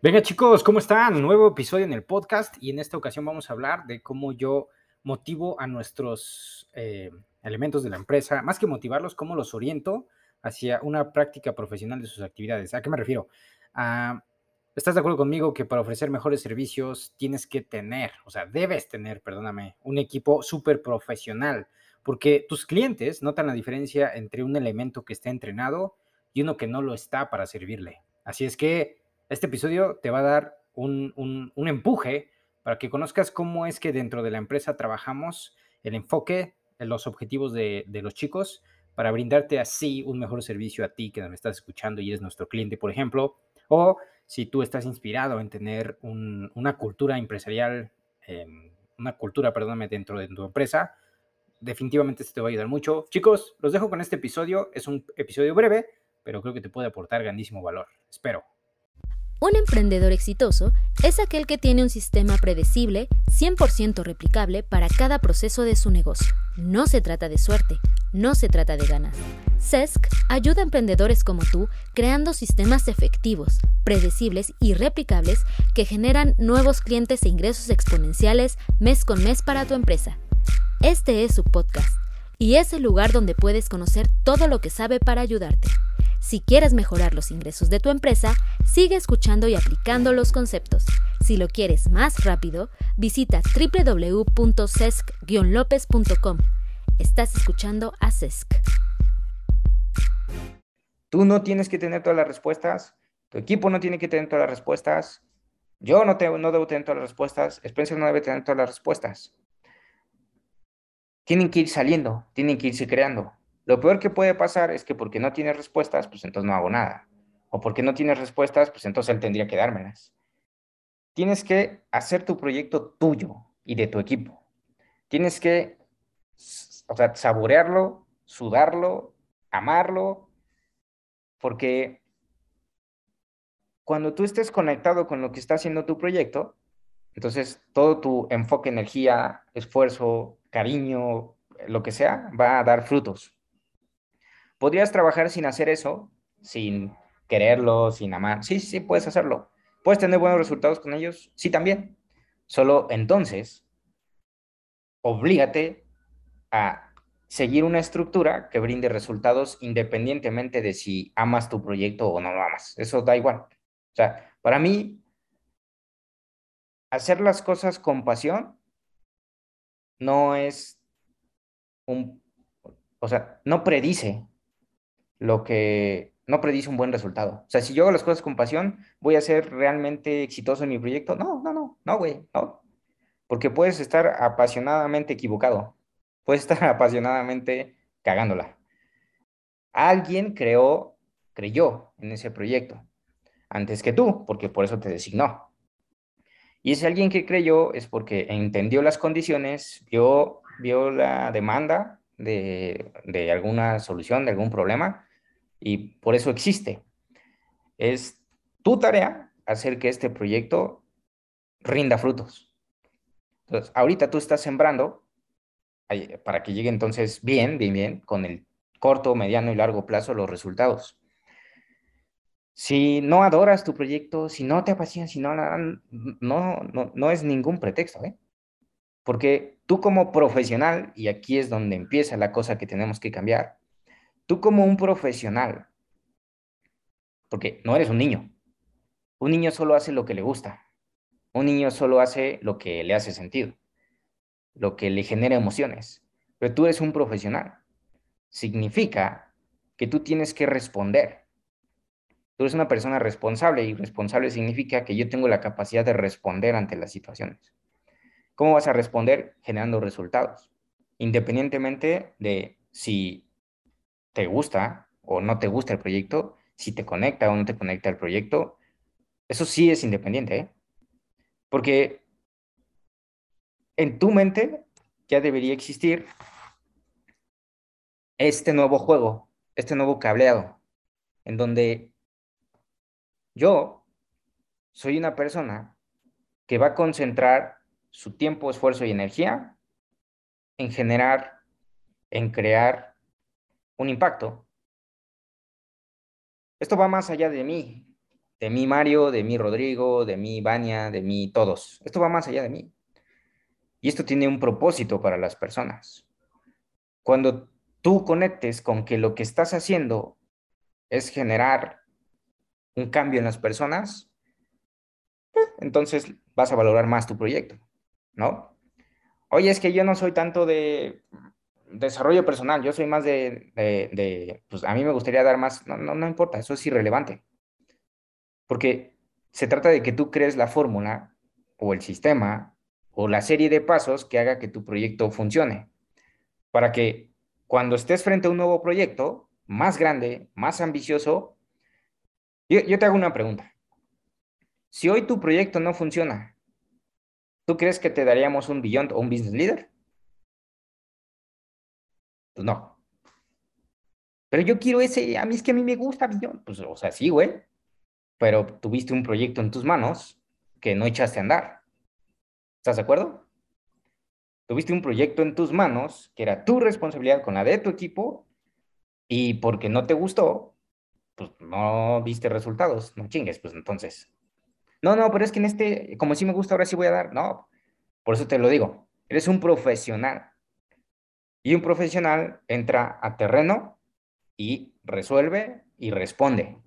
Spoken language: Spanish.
Venga chicos, ¿cómo están? Nuevo episodio en el podcast y en esta ocasión vamos a hablar de cómo yo motivo a nuestros eh, elementos de la empresa, más que motivarlos, cómo los oriento hacia una práctica profesional de sus actividades. ¿A qué me refiero? ¿Estás de acuerdo conmigo que para ofrecer mejores servicios tienes que tener, o sea, debes tener, perdóname, un equipo súper profesional? Porque tus clientes notan la diferencia entre un elemento que está entrenado y uno que no lo está para servirle. Así es que este episodio te va a dar un, empuje para que conozcas cómo es que dentro de la empresa trabajamos el enfoque, en los objetivos de, los chicos para brindarte así un mejor servicio a ti que me estás escuchando y eres nuestro cliente, por ejemplo, o si tú estás inspirado en tener una cultura empresarial, em, una cultura, perdóname, dentro de tu empresa, definitivamente esto te va a ayudar mucho. Chicos, los dejo con este episodio. Es un episodio breve, pero creo que te puede aportar grandísimo valor. Espero. Un emprendedor exitoso es aquel que tiene un sistema predecible, 100% replicable para cada proceso de su negocio. No se trata de suerte, no se trata de ganas. CESC ayuda a emprendedores como tú creando sistemas efectivos, predecibles y replicables que generan nuevos clientes e ingresos exponenciales mes con mes para tu empresa. Este es su podcast y es el lugar donde puedes conocer todo lo que sabe para ayudarte. Si quieres mejorar los ingresos de tu empresa, sigue escuchando y aplicando los conceptos. Si lo quieres más rápido, visita www.cesc-lopez.com. Estás escuchando a CESC. Tú no tienes que tener todas las respuestas, tu equipo no tiene que tener todas las respuestas, yo no, no debo tener todas las respuestas, Spencer no debe tener todas las respuestas. Tienen que ir saliendo, tienen que irse creando. Lo peor que puede pasar es que porque no tienes respuestas, pues entonces no hago nada. O porque no tienes respuestas, pues entonces él tendría que dármelas. Tienes que hacer tu proyecto tuyo y de tu equipo. Tienes que, o sea, saborearlo, sudarlo, amarlo, porque cuando tú estés conectado con lo que está haciendo tu proyecto, entonces todo tu enfoque, energía, esfuerzo, cariño, lo que sea, va a dar frutos. ¿Podrías trabajar sin hacer eso? Sin quererlo, sin amar. Sí, sí, puedes hacerlo. ¿Puedes tener buenos resultados con ellos? Sí, también. Solo entonces, oblígate a seguir una estructura que brinde resultados independientemente de si amas tu proyecto o no lo amas. Eso da igual. O sea, para mí, hacer las cosas con pasión no es un, o sea, no predice lo que no predice un buen resultado. O sea, si yo hago las cosas con pasión, ¿voy a ser realmente exitoso en mi proyecto? No, no, no, no, güey, no. Porque puedes estar apasionadamente equivocado. Puedes estar apasionadamente cagándola. Alguien creó, creyó en ese proyecto antes que tú, porque por eso te designó. Y ese alguien que creyó es porque entendió las condiciones, vio, vio la demanda de, de alguna solución, de algún problema, y por eso existe. Es tu tarea hacer que este proyecto rinda frutos. Entonces, ahorita tú estás sembrando para que llegue entonces bien, bien, bien, con el corto, mediano y largo plazo los resultados. Si no adoras tu proyecto, si no te apasiona, si no, no, no, no es ningún pretexto, ¿eh? Porque tú como profesional, y aquí es donde empieza la cosa que tenemos que cambiar, Tú como un profesional, porque no eres un niño, un niño solo hace lo que le gusta, un niño solo hace lo que le hace sentido, lo que le genera emociones, pero tú eres un profesional. Significa que tú tienes que responder. Tú eres una persona responsable y responsable significa que yo tengo la capacidad de responder ante las situaciones. ¿Cómo vas a responder? Generando resultados, independientemente de si te gusta o no te gusta el proyecto, si te conecta o no te conecta el proyecto, eso sí es independiente, ¿eh? Porque en tu mente ya debería existir este nuevo juego, este nuevo cableado, en donde yo soy una persona que va a concentrar su tiempo, esfuerzo y energía en generar, en crear un impacto. Esto va más allá de mí. de mí Mario, de mí Rodrigo, de mí Vania, de mí todos. Esto va más allá de mí. Y esto tiene un propósito para las personas. Cuando tú conectes con que lo que estás haciendo es generar un cambio en las personas, eh, entonces vas a valorar más tu proyecto, ¿no? Oye, es que yo no soy tanto de desarrollo personal, yo soy más de, pues a mí me gustaría dar más, no, no, importa, eso es irrelevante. Porque se trata de que tú crees la fórmula o el sistema o la serie de pasos que haga que tu proyecto funcione. Para que cuando estés frente a un nuevo proyecto, más grande, más ambicioso, yo, te hago una pregunta. Si hoy tu proyecto no funciona, ¿tú crees que te daríamos un Beyond o un Business Leader? Pues no. Pero yo quiero ese, a mí es que a mí me gusta Beyond. Pues, o sea, sí, güey. Pero tuviste un proyecto en tus manos que no echaste a andar. ¿Estás de acuerdo? Tuviste un proyecto en tus manos que era tu responsabilidad con la de tu equipo y porque no te gustó, pues no viste resultados, no chingues, pues entonces. No, no, pero es que en este, como sí me gusta, ahora sí voy a dar. No, por eso te lo digo, eres un profesional. Y un profesional entra a terreno y resuelve y responde.